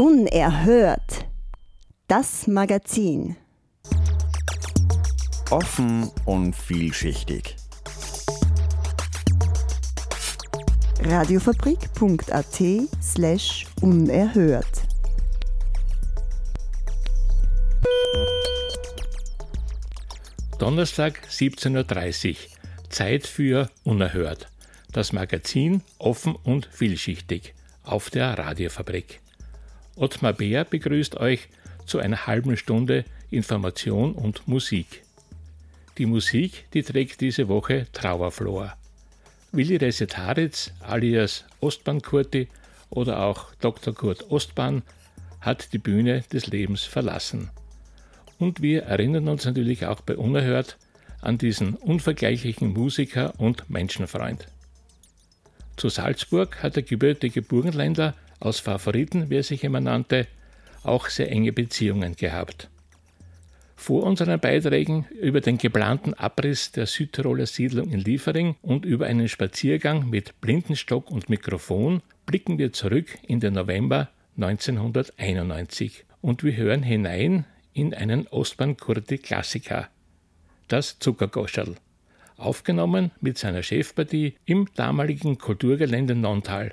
Unerhört. Das Magazin. Offen und vielschichtig. Radiofabrik.at slash unerhört. Donnerstag 17.30 Uhr. Zeit für Unerhört. Das Magazin offen und vielschichtig auf der Radiofabrik. Ottmar Beer begrüßt euch zu einer halben Stunde Information und Musik. Die Musik, die trägt diese Woche Trauerflor. Willi Resetaritz alias Ostbahn Kurti oder auch Dr. Kurt Ostbahn hat die Bühne des Lebens verlassen. Und wir erinnern uns natürlich auch bei Unerhört an diesen unvergleichlichen Musiker und Menschenfreund. Zu Salzburg hat der gebürtige Burgenländer aus Favoriten, wie er sich immer nannte, auch sehr enge Beziehungen gehabt. Vor unseren Beiträgen über den geplanten Abriss der Südtiroler Siedlung in Liefering und über einen Spaziergang mit Blindenstock und Mikrofon blicken wir zurück in den November 1991 und wir hören hinein in einen Ostbahn-Kurti-Klassiker, das Zuckergoscherl aufgenommen mit seiner Chefpartie im damaligen Kulturgelände Nontal.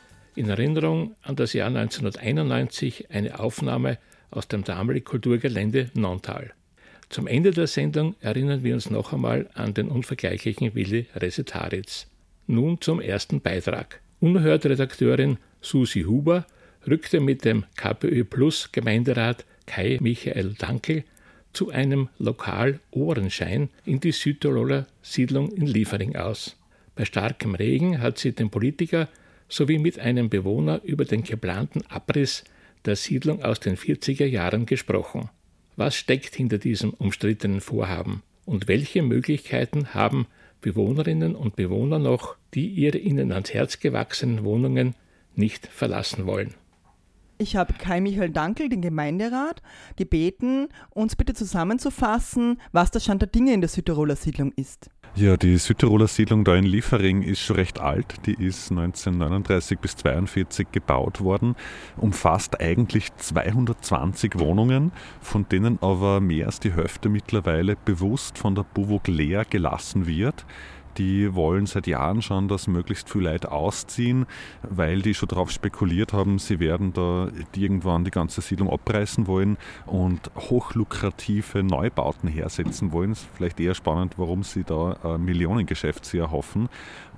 in Erinnerung an das Jahr 1991 eine Aufnahme aus dem damaligen Kulturgelände Nontal. Zum Ende der Sendung erinnern wir uns noch einmal an den unvergleichlichen Willi Resetaritz. Nun zum ersten Beitrag. Unerhört Redakteurin Susi Huber rückte mit dem KPÖ Plus Gemeinderat Kai Michael Dankel zu einem Lokal-Ohrenschein in die Südtiroler Siedlung in Liefering aus. Bei starkem Regen hat sie den Politiker sowie mit einem Bewohner über den geplanten Abriss der Siedlung aus den 40er Jahren gesprochen. Was steckt hinter diesem umstrittenen Vorhaben und welche Möglichkeiten haben Bewohnerinnen und Bewohner noch, die ihre ihnen ans Herz gewachsenen Wohnungen nicht verlassen wollen? Ich habe Kai Michael Dankel, den Gemeinderat, gebeten, uns bitte zusammenzufassen, was der Stand der Dinge in der Südtiroler Siedlung ist. Ja, die Südtiroler Siedlung da in Liefering ist schon recht alt. Die ist 1939 bis 1942 gebaut worden, umfasst eigentlich 220 Wohnungen, von denen aber mehr als die Hälfte mittlerweile bewusst von der Buwok leer gelassen wird die wollen seit Jahren schon, dass möglichst viele Leute ausziehen, weil die schon darauf spekuliert haben, sie werden da irgendwann die ganze Siedlung abreißen wollen und hochlukrative Neubauten hersetzen wollen. ist vielleicht eher spannend, warum sie da ein Millionengeschäft sich erhoffen.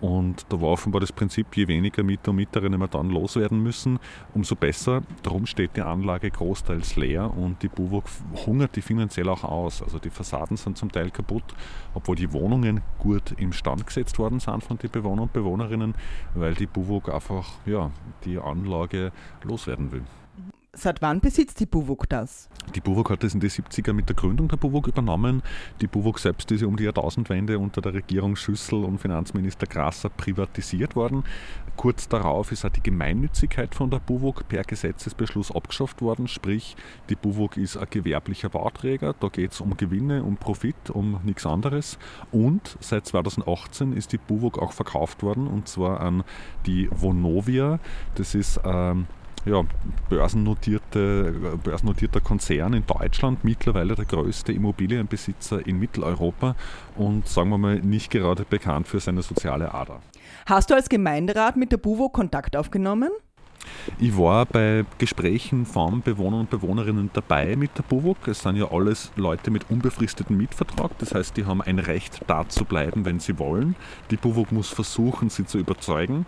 Und da war offenbar das Prinzip, je weniger Mieter und Mieterinnen wir dann loswerden müssen, umso besser. Darum steht die Anlage großteils leer und die Buwok hungert die finanziell auch aus. Also die Fassaden sind zum Teil kaputt, obwohl die Wohnungen gut im Stand gesetzt worden sind von den Bewohnern und Bewohnerinnen, weil die Buwok einfach ja, die Anlage loswerden will. Seit wann besitzt die Buwok das? Die Buwok hat das in den 70er mit der Gründung der Buwok übernommen. Die Buwok selbst ist ja um die Jahrtausendwende unter der Regierung Schüssel und Finanzminister Grasser privatisiert worden. Kurz darauf ist auch die Gemeinnützigkeit von der Buwok per Gesetzesbeschluss abgeschafft worden. Sprich, die Buwok ist ein gewerblicher Bauträger. Da geht es um Gewinne, um Profit, um nichts anderes. Und seit 2018 ist die Buwok auch verkauft worden und zwar an die Vonovia. Das ist ähm, ja, börsennotierte, börsennotierter Konzern in Deutschland, mittlerweile der größte Immobilienbesitzer in Mitteleuropa und sagen wir mal nicht gerade bekannt für seine soziale Ader. Hast du als Gemeinderat mit der BUWO Kontakt aufgenommen? Ich war bei Gesprächen von Bewohnern und Bewohnerinnen dabei mit der BUWOG. Es sind ja alles Leute mit unbefristetem Mietvertrag. Das heißt, die haben ein Recht, da zu bleiben, wenn sie wollen. Die BUWOG muss versuchen, sie zu überzeugen.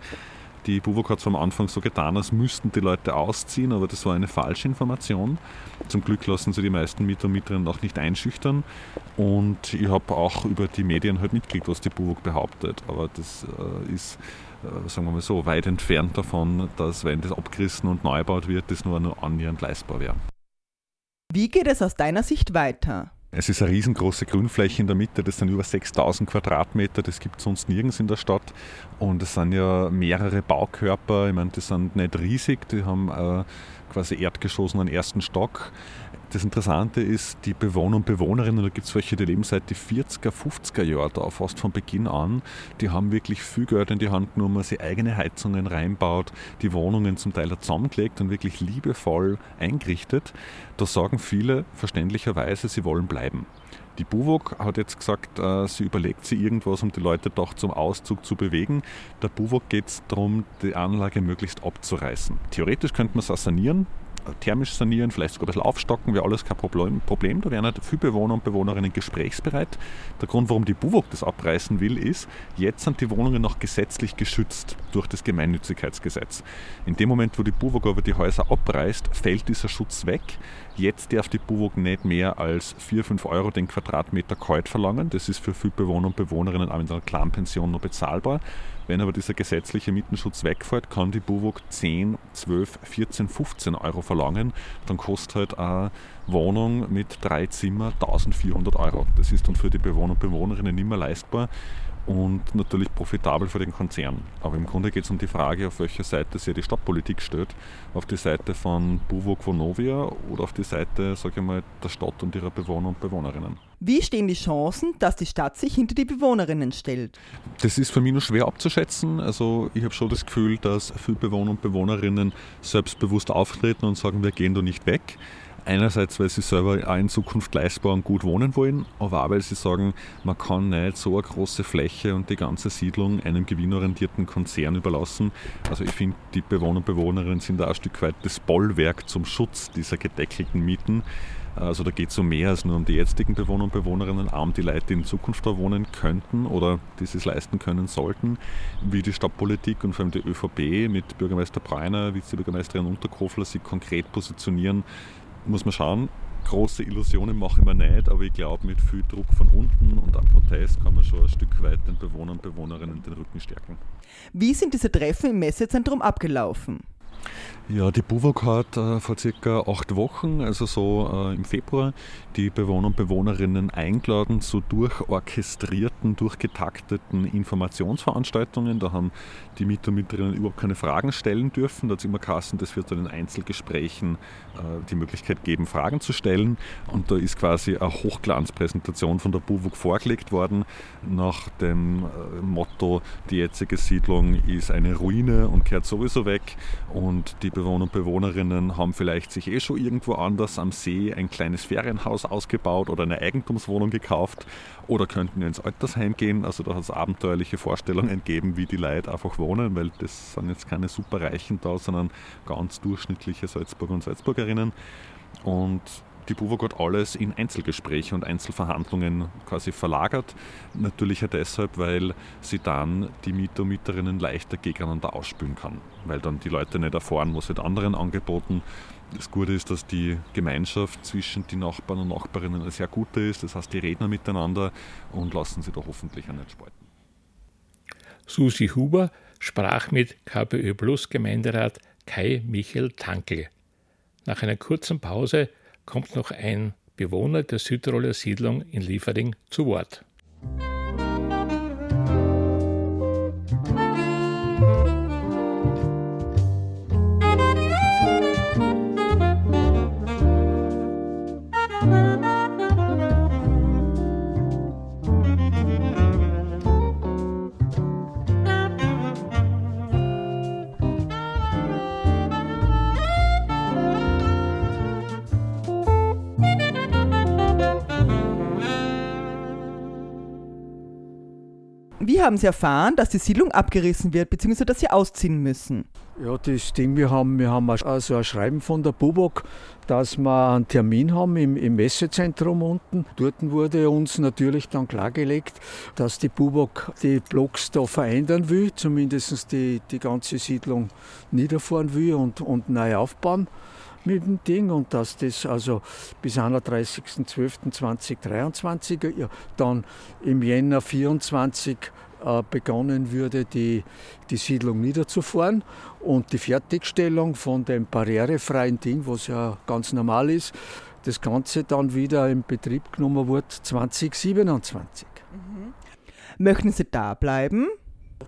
Die BUWOG hat es am Anfang so getan, als müssten die Leute ausziehen, aber das war eine falsche Information. Zum Glück lassen sie die meisten Mieter und Mieterinnen auch nicht einschüchtern. Und ich habe auch über die Medien halt mitgekriegt, was die BUWOG behauptet. Aber das äh, ist, äh, sagen wir mal so, weit entfernt davon, dass, wenn das abgerissen und neu gebaut wird, das nur, nur annähernd leistbar wäre. Wie geht es aus deiner Sicht weiter? Es ist eine riesengroße Grünfläche in der Mitte, das sind über 6000 Quadratmeter, das gibt es sonst nirgends in der Stadt. Und es sind ja mehrere Baukörper, ich meine, die sind nicht riesig, die haben äh, quasi Erdgeschoss und ersten Stock. Das Interessante ist, die Bewohner und Bewohnerinnen, da gibt es welche, die leben seit die 40er, 50er Jahre da, fast von Beginn an, die haben wirklich viel Geld in die Hand genommen, sie eigene Heizungen reinbaut, die Wohnungen zum Teil zusammengelegt und wirklich liebevoll eingerichtet. Da sagen viele verständlicherweise, sie wollen bleiben. Die BUWOG hat jetzt gesagt, äh, sie überlegt sich irgendwas, um die Leute doch zum Auszug zu bewegen. Der BUWOG geht es darum, die Anlage möglichst abzureißen. Theoretisch könnte man es sanieren, thermisch sanieren, vielleicht sogar ein bisschen aufstocken, wäre alles kein Problem. Problem. Da wären halt viele Bewohner und Bewohnerinnen gesprächsbereit. Der Grund, warum die BUWOG das abreißen will, ist, jetzt sind die Wohnungen noch gesetzlich geschützt durch das Gemeinnützigkeitsgesetz. In dem Moment, wo die BUWOG aber die Häuser abreißt, fällt dieser Schutz weg. Jetzt darf die BUWOG nicht mehr als 4, 5 Euro den Quadratmeter kalt verlangen. Das ist für viele Bewohner und Bewohnerinnen auch mit einer Clanpension noch bezahlbar. Wenn aber dieser gesetzliche Mietenschutz wegfällt, kann die BUWOG 10, 12, 14, 15 Euro verlangen. Dann kostet halt eine Wohnung mit drei Zimmer 1400 Euro. Das ist dann für die Bewohner und Bewohnerinnen nicht mehr leistbar und natürlich profitabel für den Konzern. Aber im Grunde geht es um die Frage, auf welcher Seite sich die Stadtpolitik steht. Auf die Seite von Buwok Vonovia oder auf die Seite, sage ich mal, der Stadt und ihrer Bewohner und Bewohnerinnen. Wie stehen die Chancen, dass die Stadt sich hinter die Bewohnerinnen stellt? Das ist für mich nur schwer abzuschätzen. Also ich habe schon das Gefühl, dass viele Bewohner und Bewohnerinnen selbstbewusst auftreten und sagen, wir gehen da nicht weg. Einerseits, weil sie selber auch in Zukunft leistbar und gut wohnen wollen, aber auch, weil sie sagen, man kann nicht so eine große Fläche und die ganze Siedlung einem gewinnorientierten Konzern überlassen. Also ich finde, die Bewohner und Bewohnerinnen sind da ein Stück weit das Bollwerk zum Schutz dieser gedeckelten Mieten. Also da geht es um mehr als nur um die jetzigen Bewohner und Bewohnerinnen, auch um die Leute, die in Zukunft da wohnen könnten oder die es leisten können sollten, wie die Stadtpolitik und vor allem die ÖVP mit Bürgermeister Breuner, Vizebürgermeisterin Unterkofler sich konkret positionieren, muss man schauen. Große Illusionen mache ich mir nicht, aber ich glaube, mit viel Druck von unten und am Protest kann man schon ein Stück weit den Bewohnern und Bewohnerinnen den Rücken stärken. Wie sind diese Treffen im Messezentrum abgelaufen? Ja, die BUWOG hat äh, vor circa acht Wochen, also so äh, im Februar, die Bewohner und Bewohnerinnen eingeladen zu durchorchestrierten, durchgetakteten Informationsveranstaltungen. Da haben die Mieter und Mieterinnen überhaupt keine Fragen stellen dürfen. Da hat es immer geheißen, das wird dann in Einzelgesprächen äh, die Möglichkeit geben, Fragen zu stellen. Und da ist quasi eine Hochglanzpräsentation von der BUWOG vorgelegt worden nach dem äh, Motto, die jetzige Siedlung ist eine Ruine und kehrt sowieso weg. Und die Bewohner und Bewohnerinnen haben vielleicht sich eh schon irgendwo anders am See ein kleines Ferienhaus ausgebaut oder eine Eigentumswohnung gekauft oder könnten ins Altersheim gehen. Also da hat es abenteuerliche Vorstellungen gegeben, wie die Leute einfach wohnen, weil das sind jetzt keine Superreichen da, sondern ganz durchschnittliche Salzburger und Salzburgerinnen. Und die BUWOG hat alles in Einzelgespräche und Einzelverhandlungen quasi verlagert. Natürlich auch deshalb, weil sie dann die Mieter und Mieterinnen leichter gegeneinander ausspülen kann. Weil dann die Leute nicht erfahren, was wird anderen angeboten. Das Gute ist, dass die Gemeinschaft zwischen den Nachbarn und Nachbarinnen eine sehr gute ist. Das heißt, die reden miteinander und lassen sie da hoffentlich auch nicht spalten. Susi Huber sprach mit KPÖ Plus Gemeinderat Kai Michael Tankel. Nach einer kurzen Pause kommt noch ein Bewohner der Südtiroler Siedlung in Liefering zu Wort. Haben Sie erfahren, dass die Siedlung abgerissen wird, beziehungsweise dass Sie ausziehen müssen? Ja, das Ding, wir haben, wir haben also ein Schreiben von der Bubok, dass wir einen Termin haben im, im Messezentrum unten. Dort wurde uns natürlich dann klargelegt, dass die Bubok die Blocks da verändern will, zumindest die, die ganze Siedlung niederfahren will und, und neu aufbauen mit dem Ding und dass das also bis 31.12.2023 ja, dann im Jänner 24 äh, begonnen würde, die, die Siedlung niederzufahren und die Fertigstellung von dem barrierefreien Ding, was ja ganz normal ist, das Ganze dann wieder in Betrieb genommen wird 2027. Mhm. Möchten Sie da bleiben?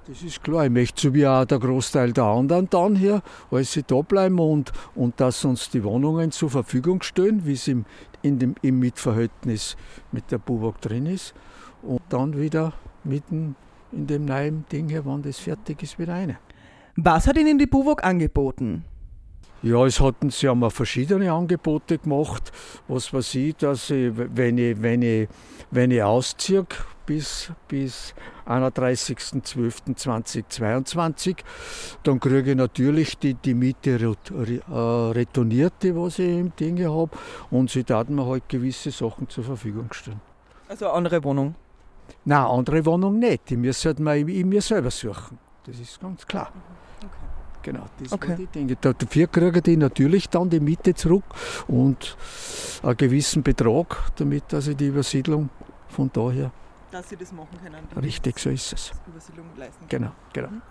Das ist klar, ich möchte so wie auch der Großteil der anderen dann hier, als sie da bleiben und, und dass uns die Wohnungen zur Verfügung stehen, wie es im, in dem, im Mitverhältnis mit der Bubak drin ist. Und dann wieder mitten in dem neuen Ding wann das fertig ist, wieder eine. Was hat Ihnen die Buwok angeboten? Ja, es hatten sie haben verschiedene Angebote gemacht. Was weiß ich, dass ich, wenn ich, wenn ich, wenn ich ausziehe bis, bis 31.12.2022, dann kriege ich natürlich die, die Miete äh, retourniert, die was ich im Ding habe. Und sie taten mir halt gewisse Sachen zur Verfügung stellen. Also eine andere Wohnung? Nein, andere Wohnung nicht. Die müssen halt mal in mir selber suchen. Das ist ganz klar. Okay. Genau, das okay. die Dinge. Dafür kriegen die natürlich dann die Miete zurück und einen gewissen Betrag, damit dass ich die Übersiedlung von daher. Dass sie das machen können. Richtig, so ist es. Übersiedlung leisten können. Genau, genau. Mhm.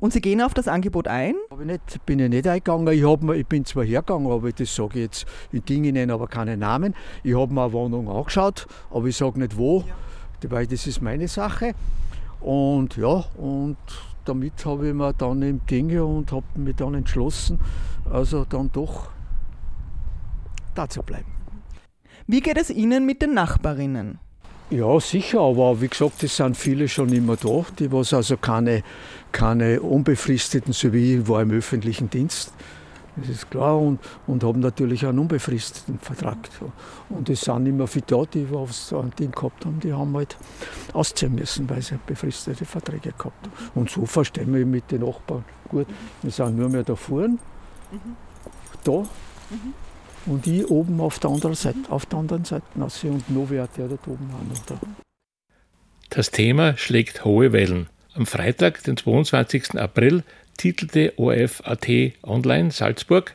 Und Sie gehen auf das Angebot ein? Ich nicht, bin ich nicht eingegangen. Ich, hab, ich bin zwar hergegangen, aber das sage ich jetzt in Dingen, aber keine Namen. Ich habe mir eine Wohnung angeschaut, aber ich sage nicht wo. Ja weil das ist meine Sache. Und ja, und damit habe ich mir dann im Dinge und habe mich dann entschlossen, also dann doch da zu bleiben. Wie geht es Ihnen mit den Nachbarinnen? Ja, sicher, aber wie gesagt, es sind viele schon immer da, die was also keine, keine unbefristeten, so wie ich war im öffentlichen Dienst, das ist klar. Und, und haben natürlich einen unbefristeten Vertrag. Und es sind immer viele da, die was ein Ding gehabt haben, die haben halt ausziehen müssen, weil sie befristete Verträge gehabt haben. Und so verstehen wir mit den Nachbarn gut. Wir sind nur mehr da vorne, mhm. da. Mhm. Und ich oben auf der anderen Seite, auf der anderen Seite. Also und noch wer der dort oben auch noch da. Das Thema schlägt hohe Wellen. Am Freitag, den 22. April, titelte ORF.at Online Salzburg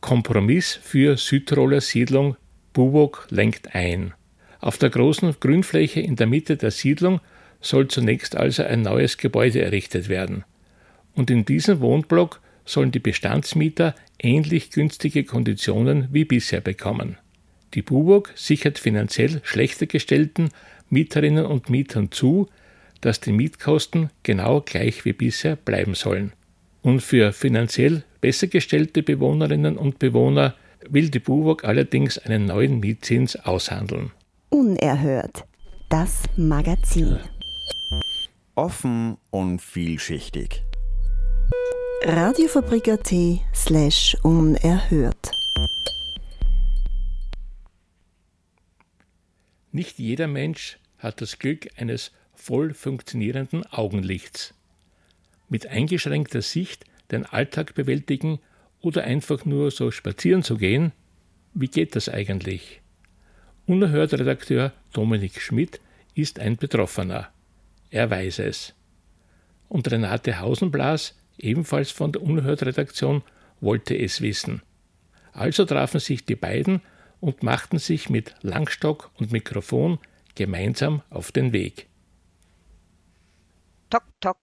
Kompromiss für Südtiroler Siedlung Buwok lenkt ein. Auf der großen Grünfläche in der Mitte der Siedlung soll zunächst also ein neues Gebäude errichtet werden. Und in diesem Wohnblock sollen die Bestandsmieter ähnlich günstige Konditionen wie bisher bekommen. Die Buwok sichert finanziell schlechter gestellten Mieterinnen und Mietern zu, dass die Mietkosten genau gleich wie bisher bleiben sollen. Und für finanziell besser gestellte Bewohnerinnen und Bewohner will die BUWOG allerdings einen neuen Mietzins aushandeln. Unerhört. Das Magazin. Offen und vielschichtig. Radiofabrik.at slash unerhört. Nicht jeder Mensch hat das Glück eines voll funktionierenden Augenlichts. Mit eingeschränkter Sicht den Alltag bewältigen oder einfach nur so spazieren zu gehen, wie geht das eigentlich? Unerhört Redakteur Dominik Schmidt ist ein Betroffener. Er weiß es. Und Renate Hausenblas, ebenfalls von der Unerhört-Redaktion, wollte es wissen. Also trafen sich die beiden und machten sich mit Langstock und Mikrofon gemeinsam auf den Weg. Tok,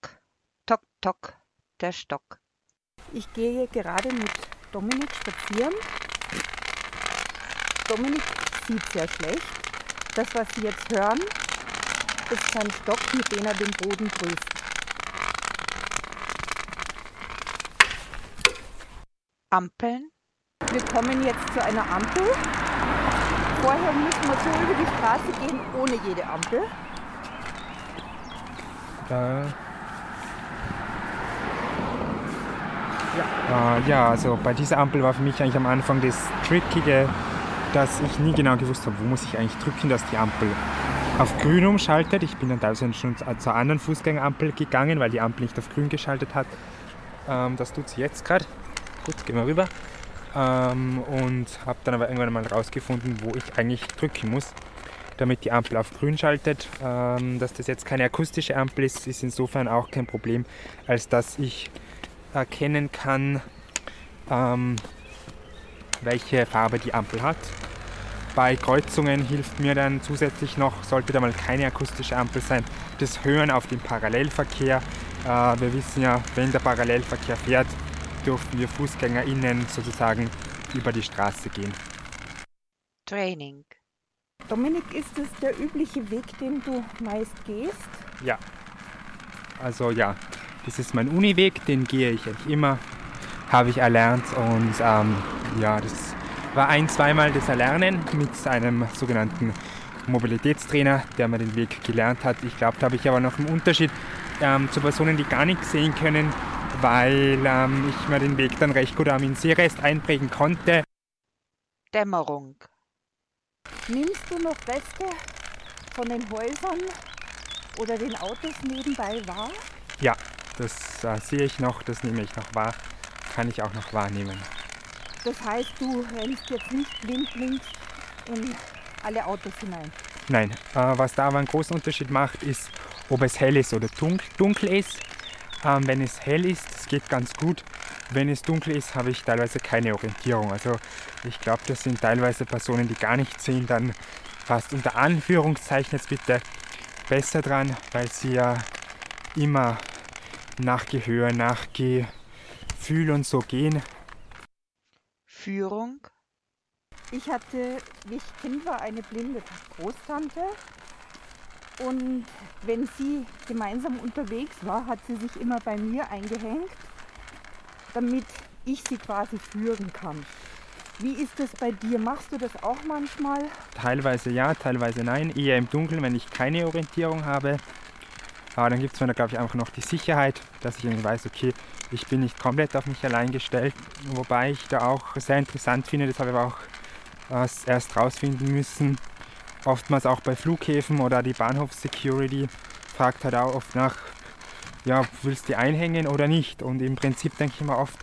tok, tok, tok, der Stock. Ich gehe gerade mit Dominik spazieren. Dominik sieht sehr schlecht. Das, was Sie jetzt hören, ist sein Stock, mit dem er den Boden prüft. Ampeln. Wir kommen jetzt zu einer Ampel. Vorher müssen wir so über die Straße gehen, ohne jede Ampel. Da. Ja. Äh, ja, also bei dieser Ampel war für mich eigentlich am Anfang das Trickige, dass ich nie genau gewusst habe, wo muss ich eigentlich drücken, dass die Ampel auf grün umschaltet. Ich bin dann teilweise schon zur anderen Fußgängerampel gegangen, weil die Ampel nicht auf grün geschaltet hat. Ähm, das tut sie jetzt gerade. Gut, gehen wir rüber. Ähm, und habe dann aber irgendwann mal rausgefunden, wo ich eigentlich drücken muss, damit die Ampel auf grün schaltet. Ähm, dass das jetzt keine akustische Ampel ist, ist insofern auch kein Problem, als dass ich erkennen kann, ähm, welche Farbe die Ampel hat. Bei Kreuzungen hilft mir dann zusätzlich noch, sollte da mal keine akustische Ampel sein, das Hören auf den Parallelverkehr. Äh, wir wissen ja, wenn der Parallelverkehr fährt, dürfen wir FußgängerInnen sozusagen über die Straße gehen. Training. Dominik, ist es der übliche Weg, den du meist gehst? Ja. Also ja, das ist mein Uniweg, den gehe ich eigentlich immer, habe ich erlernt und ähm, ja, das war ein, zweimal das Erlernen mit einem sogenannten Mobilitätstrainer, der mir den Weg gelernt hat. Ich glaube, da habe ich aber noch einen Unterschied ähm, zu Personen, die gar nichts sehen können, weil ähm, ich mir den Weg dann recht gut am Seerest einprägen konnte. Dämmerung. Nimmst du noch Reste von den Häusern oder den Autos nebenbei wahr? Ja, das äh, sehe ich noch, das nehme ich noch wahr, kann ich auch noch wahrnehmen. Das heißt, du rennst jetzt nicht blindlings in alle Autos hinein. Nein, äh, was da aber einen großen Unterschied macht, ist, ob es hell ist oder dunkel ist. Ähm, wenn es hell ist, das geht ganz gut. Wenn es dunkel ist, habe ich teilweise keine Orientierung. Also ich glaube, das sind teilweise Personen, die gar nicht sehen, dann fast unter Anführungszeichen jetzt bitte besser dran, weil sie ja immer nach Gehör, nach Gefühl und so gehen. Führung. Ich hatte, wie ich Kind war, eine blinde Großtante. Und wenn sie gemeinsam unterwegs war, hat sie sich immer bei mir eingehängt, damit ich sie quasi führen kann. Wie ist das bei dir? Machst du das auch manchmal? Teilweise ja, teilweise nein. Eher im Dunkeln, wenn ich keine Orientierung habe. Aber dann gibt es mir da, glaube ich, einfach noch die Sicherheit, dass ich irgendwie weiß, okay, ich bin nicht komplett auf mich allein gestellt. Wobei ich da auch sehr interessant finde, das habe ich aber auch erst rausfinden müssen. Oftmals auch bei Flughäfen oder die Bahnhofssecurity fragt halt auch oft nach, ja, willst du die einhängen oder nicht? Und im Prinzip denke ich mir oft,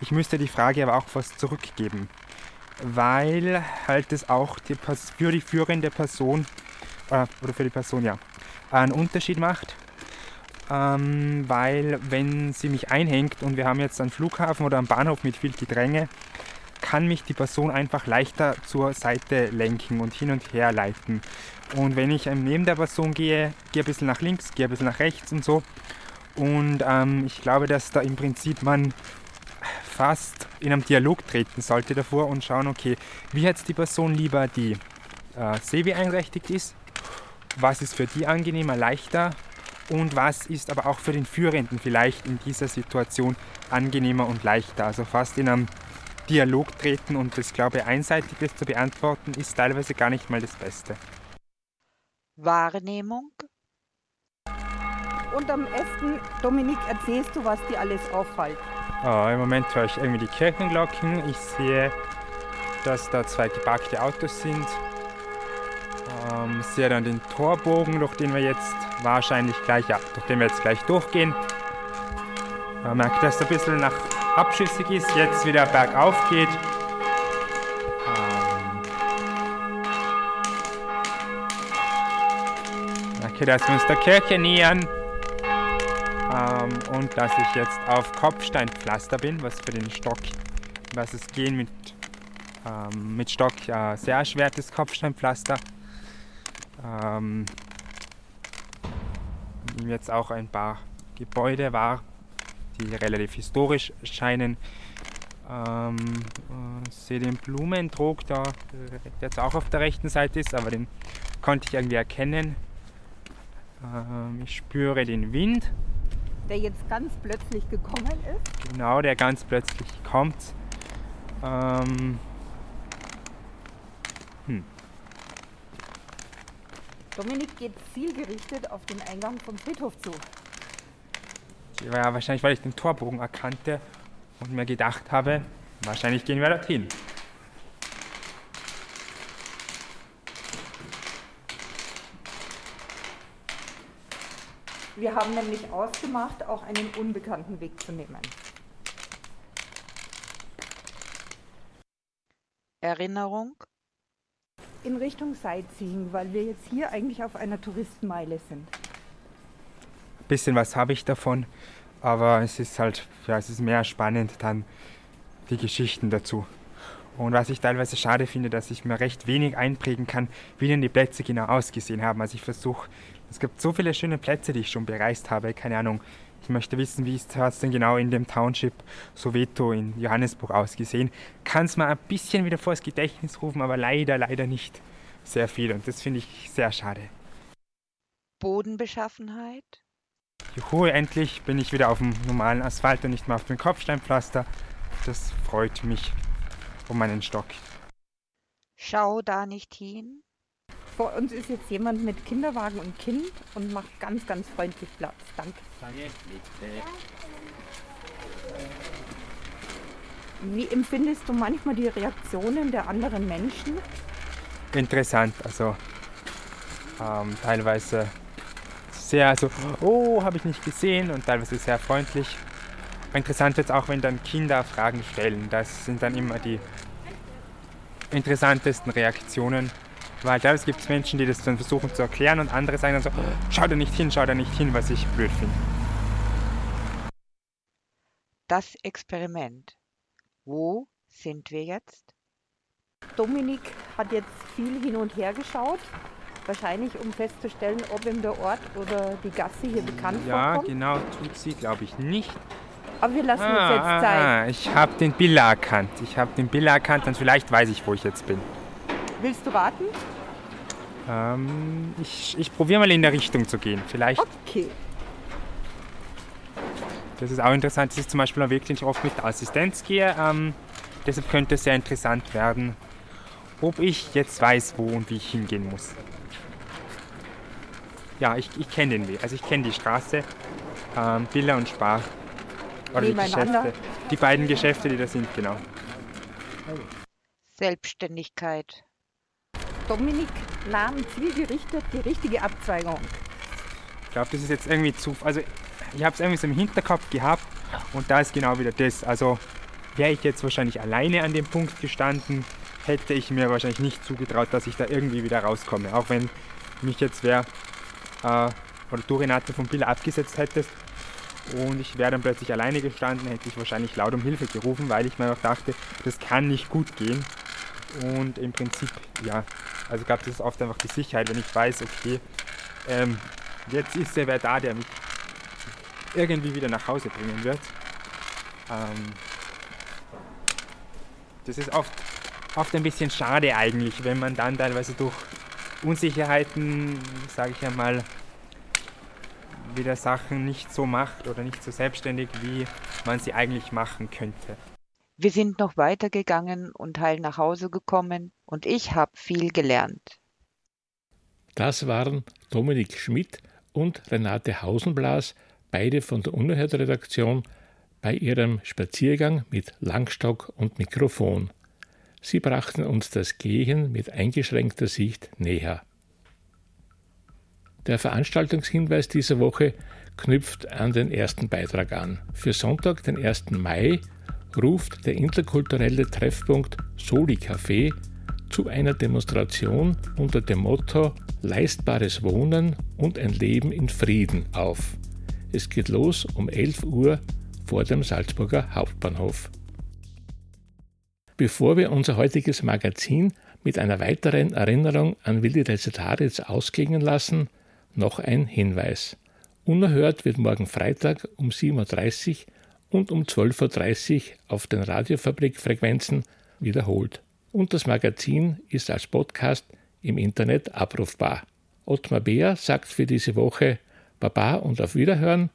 ich müsste die Frage aber auch was zurückgeben. Weil halt das auch die, für die führende Person, äh, oder für die Person, ja, einen Unterschied macht ähm, weil wenn sie mich einhängt und wir haben jetzt einen Flughafen oder einen Bahnhof mit viel Gedränge, kann mich die Person einfach leichter zur Seite lenken und hin und her leiten. Und wenn ich neben der Person gehe, gehe ein bisschen nach links, gehe ein bisschen nach rechts und so. Und ähm, ich glaube, dass da im Prinzip man fast in einem Dialog treten sollte davor und schauen, okay, wie hat die Person lieber, die äh, sehbeeinträchtigt ist? Was ist für die angenehmer, leichter? Und was ist aber auch für den Führenden vielleicht in dieser Situation angenehmer und leichter. Also fast in einem Dialog treten und das, glaube ich, einseitig zu beantworten, ist teilweise gar nicht mal das Beste. Wahrnehmung. Und am besten, Dominik, erzählst du, was dir alles auffällt. Oh, Im Moment höre ich irgendwie die Kirchenglocken. Ich sehe, dass da zwei geparkte Autos sind. Ähm, sehe dann den Torbogen, durch den wir jetzt wahrscheinlich gleich, ja, durch den wir jetzt gleich durchgehen. Man merkt, dass es ein bisschen nach abschüssig ist, jetzt wieder bergauf geht. Ähm, merke, dass wir uns der Kirche nähern ähm, und dass ich jetzt auf Kopfsteinpflaster bin, was für den Stock, was es gehen mit, ähm, mit Stock äh, sehr erschwertes Kopfsteinpflaster. Ähm, nehme jetzt auch ein paar Gebäude wahr, die relativ historisch scheinen. Ähm, äh, sehe den Blumentrog da, der jetzt auch auf der rechten Seite ist, aber den konnte ich irgendwie erkennen. Ähm, ich spüre den Wind. Der jetzt ganz plötzlich gekommen ist. Genau, der ganz plötzlich kommt. Ähm, hm. Dominik geht zielgerichtet auf den Eingang vom Friedhof zu. Ja, wahrscheinlich, weil ich den Torbogen erkannte und mir gedacht habe, wahrscheinlich gehen wir dorthin. Wir haben nämlich ausgemacht, auch einen unbekannten Weg zu nehmen. Erinnerung, In Richtung Sightseeing, weil wir jetzt hier eigentlich auf einer Touristenmeile sind. bisschen was habe ich davon, aber es ist halt, ja, es ist mehr spannend dann die Geschichten dazu. Und was ich teilweise schade finde, dass ich mir recht wenig einprägen kann, wie denn die Plätze genau ausgesehen haben. Also ich versuche, es gibt so viele schöne Plätze, die ich schon bereist habe, keine Ahnung. Ich möchte wissen, wie hat es denn genau in dem Township Soweto in Johannesburg ausgesehen. Kann es mal ein bisschen wieder vors Gedächtnis rufen, aber leider, leider nicht sehr viel. Und das finde ich sehr schade. Bodenbeschaffenheit, Juhu, endlich bin ich wieder auf dem normalen Asphalt und nicht mehr auf dem Kopfsteinpflaster. Das freut mich um meinen Stock. schau da nicht hin, Vor uns ist jetzt jemand mit Kinderwagen und Kind und macht ganz, ganz freundlich Platz. Danke. Wie empfindest du manchmal die Reaktionen der anderen Menschen? Interessant, also ähm, teilweise sehr, also, oh, habe ich nicht gesehen und teilweise sehr freundlich. Interessant wird es auch, wenn dann Kinder Fragen stellen. Das sind dann immer die interessantesten Reaktionen. Weil teilweise gibt es Menschen, die das dann versuchen zu erklären und andere sagen dann so, schau da nicht hin, schau da nicht hin, was ich blöd finde. das Experiment. Wo sind wir jetzt? Dominik hat jetzt viel hin und her geschaut, wahrscheinlich um festzustellen, ob ihm der Ort oder die Gasse hier bekannt Ja, vorkommt. genau, tut sie, glaube ich, nicht. Aber wir lassen uns Ah, jetzt ah, Zeit. ah, ich habe den Billa erkannt. Ich habe den Billa erkannt und vielleicht weiß ich, wo ich jetzt bin. Willst du raten? Ähm, ich ich probiere mal in der Richtung zu gehen. Vielleicht, Okay. das ist auch interessant, dass ich zum Beispiel auch wirklich oft mit der Assistenz gehe. Ähm, deshalb könnte es sehr interessant werden, ob ich jetzt weiß, wo und wie ich hingehen muss. Ja, ich, ich kenne den Weg. Also ich kenne die Straße. Ähm, Billa und Spar. Oder die. Geschäfte. Die beiden Geschäfte, die da sind, genau. Selbstständigkeit, Dominik nahm zielgerichtet die richtige Abzweigung. Ich glaube, das ist jetzt irgendwie zu. Also, ich habe es irgendwie so im Hinterkopf gehabt und da ist genau wieder das. Also, wäre ich jetzt wahrscheinlich alleine an dem Punkt gestanden, hätte ich mir wahrscheinlich nicht zugetraut, dass ich da irgendwie wieder rauskomme. Auch wenn mich jetzt wer äh, oder du Renate vom Bill abgesetzt hättest und ich wäre dann plötzlich alleine gestanden, hätte ich wahrscheinlich laut um Hilfe gerufen, weil ich mir auch dachte, das kann nicht gut gehen. Und im Prinzip, ja, also gab es oft einfach die Sicherheit, wenn ich weiß, okay, ähm, jetzt ist ja wer da, der mich irgendwie wieder nach Hause bringen wird. Ähm, das ist oft, oft ein bisschen schade eigentlich, wenn man dann teilweise durch Unsicherheiten, sage ich einmal, wieder Sachen nicht so macht oder nicht so selbstständig, wie man sie eigentlich machen könnte. Wir sind noch weitergegangen und heil nach Hause gekommen und ich habe viel gelernt. Das waren Dominik Schmidt und Renate Hausenblas, beide von der Unerhört-Redaktion, bei ihrem Spaziergang mit Langstock und Mikrofon. Sie brachten uns das Gehen mit eingeschränkter Sicht näher. Der Veranstaltungshinweis dieser Woche knüpft an den ersten Beitrag an. Für Sonntag, den 1. Mai, ruft der interkulturelle Treffpunkt Soli Café zu einer Demonstration unter dem Motto Leistbares Wohnen und ein Leben in Frieden auf. Es geht los um 11 Uhr vor dem Salzburger Hauptbahnhof. Bevor wir unser heutiges Magazin mit einer weiteren Erinnerung an Willi Resetaritz ausklingen lassen, noch ein Hinweis. Unerhört wird morgen Freitag um 7.30 Uhr und um 12.30 Uhr auf den Radiofabrik-Frequenzen wiederholt. Und das Magazin ist als Podcast im Internet abrufbar. Ottmar Beer sagt für diese Woche Baba und auf Wiederhören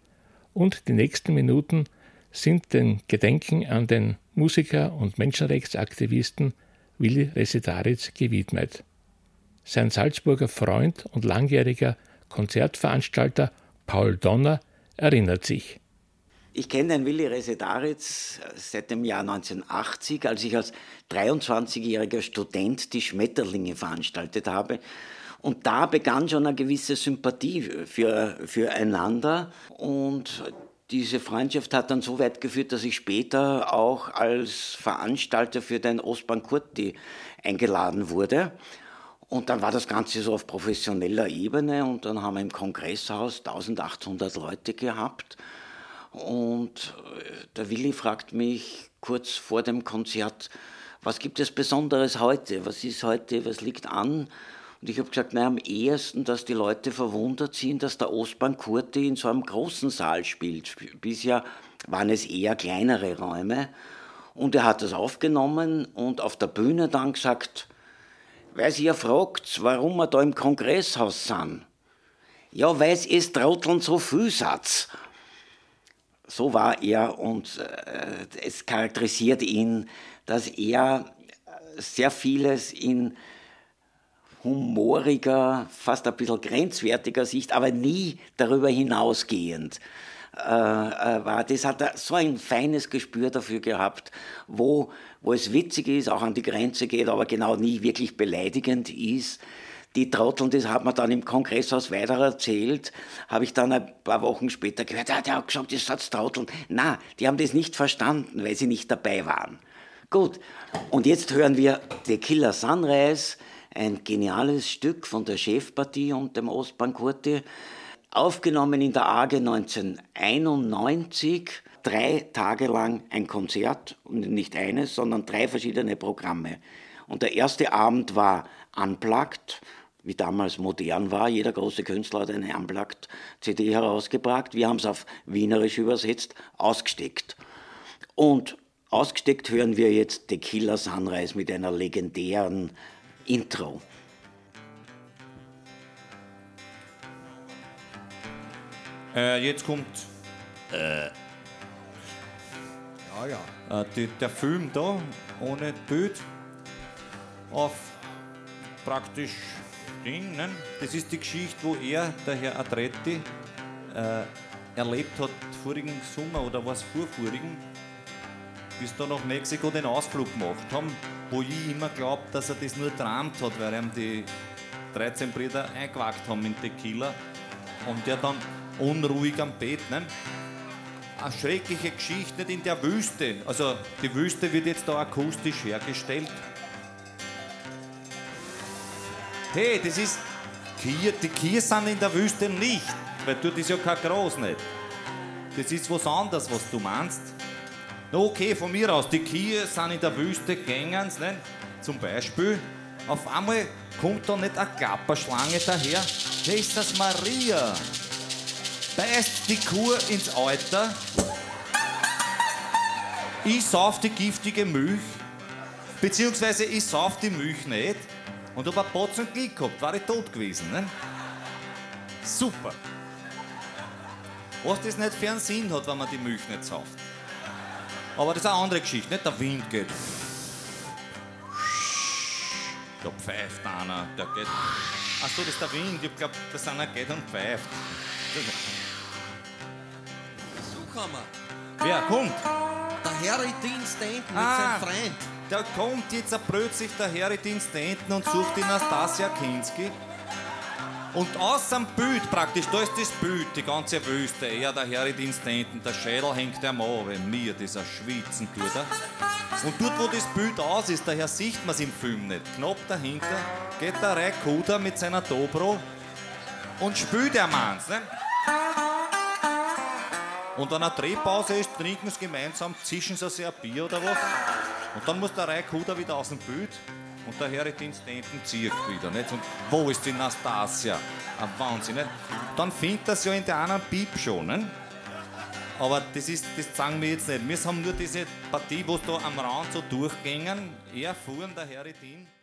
und die nächsten Minuten sind den Gedenken an den Musiker und Menschenrechtsaktivisten Willi Resetaritz gewidmet. Sein Salzburger Freund und langjähriger Konzertveranstalter Paul Donner erinnert sich. Ich kenne den Willi Resetaritz seit dem Jahr 1980, als ich als 23-jähriger Student die Schmetterlinge veranstaltet habe. Und da begann schon eine gewisse Sympathie für, füreinander. Und diese Freundschaft hat dann so weit geführt, dass ich später auch als Veranstalter für den Ostbahn Kurti eingeladen wurde. Und dann war das Ganze so auf professioneller Ebene und dann haben wir im Kongresshaus 1800 Leute gehabt. Und äh, der Willi fragt mich kurz vor dem Konzert, was gibt es Besonderes heute? Was ist heute? Was liegt an? Und ich habe gesagt, naja, am ehesten, dass die Leute verwundert sind, dass der Ostbahn Kurti in so einem großen Saal spielt. Bisher waren es eher kleinere Räume. Und er hat das aufgenommen und auf der Bühne dann gesagt, weil ja fragt, warum wir da im Kongresshaus sind. Ja, weil es ist Trotteln so viel Satz. So war er und äh, es charakterisiert ihn, dass er sehr vieles in humoriger, fast ein bisschen grenzwertiger Sicht, aber nie darüber hinausgehend äh, äh, war. Das hat er so ein feines Gespür dafür gehabt, wo, wo es witzig ist, auch an die Grenze geht, aber genau nie wirklich beleidigend ist. Die Trotteln, das hat man dann im Kongresshaus weiter erzählt, habe ich dann ein paar Wochen später gehört, ja, der hat gesagt, das hat's Trotteln. Na, die haben das nicht verstanden, weil sie nicht dabei waren. Gut, und jetzt hören wir The Killer Sunrise, ein geniales Stück von der Chefpartie und dem Ostbankurti, aufgenommen in der AGE 1991, drei Tage lang ein Konzert und nicht eines, sondern drei verschiedene Programme. Und der erste Abend war Unplugged, wie damals modern war. Jeder große Künstler hat eine Unplugged-CD herausgebracht. Wir haben es auf Wienerisch übersetzt, ausgesteckt. Und ausgesteckt hören wir jetzt Tequila Sunrise mit einer legendären Intro. Äh, jetzt kommt äh, ja, ja. Äh, die, der Film da, ohne Bild, auf praktisch Ding. Das ist die Geschichte, wo er, der Herr Adretti, äh, erlebt hat, vorigen Sommer oder was vorvorigen, bis da nach Mexiko den Ausflug gemacht haben, wo ich immer glaubt, dass er das nur träumt hat, weil ihm die 13 Brüder eingewagt haben in Tequila und der dann unruhig am Bett. Ne? Eine schreckliche Geschichte, nicht in der Wüste. Also die Wüste wird jetzt da akustisch hergestellt. Hey, das ist Kier, die Kier sind in der Wüste nicht, weil dort ist ja kein Gras nicht. Das ist was anderes, was du meinst. Okay, von mir aus, die Kier sind in der Wüste gegangen, ne? zum Beispiel. Auf einmal kommt da nicht eine Klapperschlange daher. Hey, ist das Maria? beißt die Kuh ins Alter, ich sauf die giftige Milch, beziehungsweise ich sauf die Milch nicht und hab ein Batzen Glück gehabt, war ich tot gewesen. Ne? Super. Was das nicht für einen Sinn hat, wenn man die Milch nicht sauft. Aber das ist eine andere Geschichte, nicht? Der Wind geht. Da pfeift einer, der geht. Achso, das ist der Wind. Ich glaube, dass einer geht und pfeift gekommen. Wer kommt? Der Harry Dean Stanton Ah. mit seinem Freund. Da kommt jetzt plötzlich der Harry Dean Stanton und sucht die Nastasia Kinski. Und aus dem Bild praktisch, da ist das Bild, die ganze Wüste. Er, der Dean Stanton, der Schädel hängt am wenn mir dieser Schwitzen tut er. Und dort, wo das Bild aus ist, daher sieht man es im Film nicht. Knapp dahinter geht der Ray Kuda mit seiner Dobro und spielt der Manns. Ne? Und wenn eine Drehpause ist, trinken sie gemeinsam, zischen sie sich ein Bier oder was. Und dann muss der Reikuda wieder aus dem Bild und der Herrendienst hinten zieht wieder. Nicht? Und wo ist die Nastasia? Ein Wahnsinn. Nicht? Dann findet das ja in der anderen Piep schon. Nicht? Aber das, ist, das sagen wir jetzt nicht. Wir haben nur diese Partie, wo da am Rand so durchgängen. Er fuhren der Herrendienst.